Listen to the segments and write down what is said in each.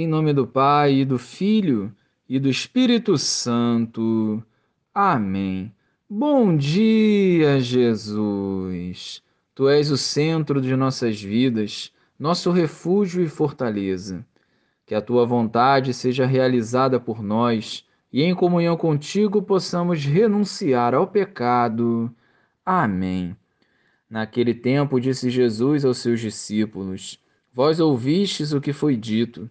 Em nome do Pai, e do Filho e do Espírito Santo. Amém. Bom dia, Jesus. Tu és o centro de nossas vidas, nosso refúgio e fortaleza. Que a tua vontade seja realizada por nós e em comunhão contigo possamos renunciar ao pecado. Amém. Naquele tempo disse Jesus aos seus discípulos: Vós ouvistes o que foi dito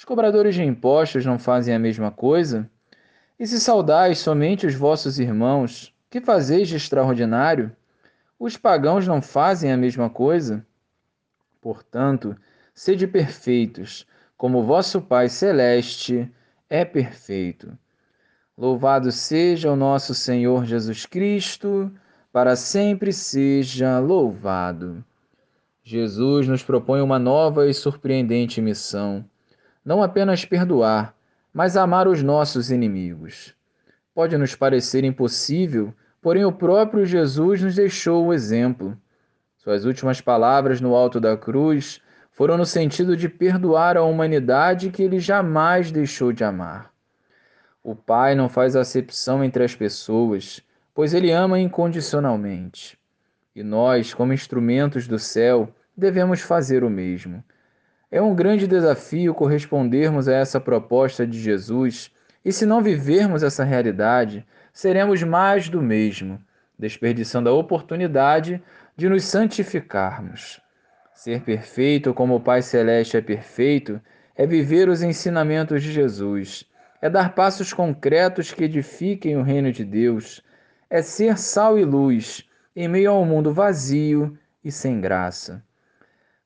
Os cobradores de impostos não fazem a mesma coisa? E se saudais somente os vossos irmãos, que fazeis de extraordinário? Os pagãos não fazem a mesma coisa? Portanto, sede perfeitos, como vosso Pai Celeste é perfeito. Louvado seja o nosso Senhor Jesus Cristo, para sempre seja louvado. Jesus nos propõe uma nova e surpreendente missão não apenas perdoar, mas amar os nossos inimigos. Pode nos parecer impossível, porém o próprio Jesus nos deixou o exemplo. Suas últimas palavras no alto da cruz foram no sentido de perdoar a humanidade que ele jamais deixou de amar. O Pai não faz acepção entre as pessoas, pois ele ama incondicionalmente. E nós, como instrumentos do céu, devemos fazer o mesmo. É um grande desafio correspondermos a essa proposta de Jesus, e se não vivermos essa realidade, seremos mais do mesmo, desperdiçando a oportunidade de nos santificarmos. Ser perfeito como o Pai Celeste é perfeito é viver os ensinamentos de Jesus, é dar passos concretos que edifiquem o reino de Deus, é ser sal e luz em meio a um mundo vazio e sem graça.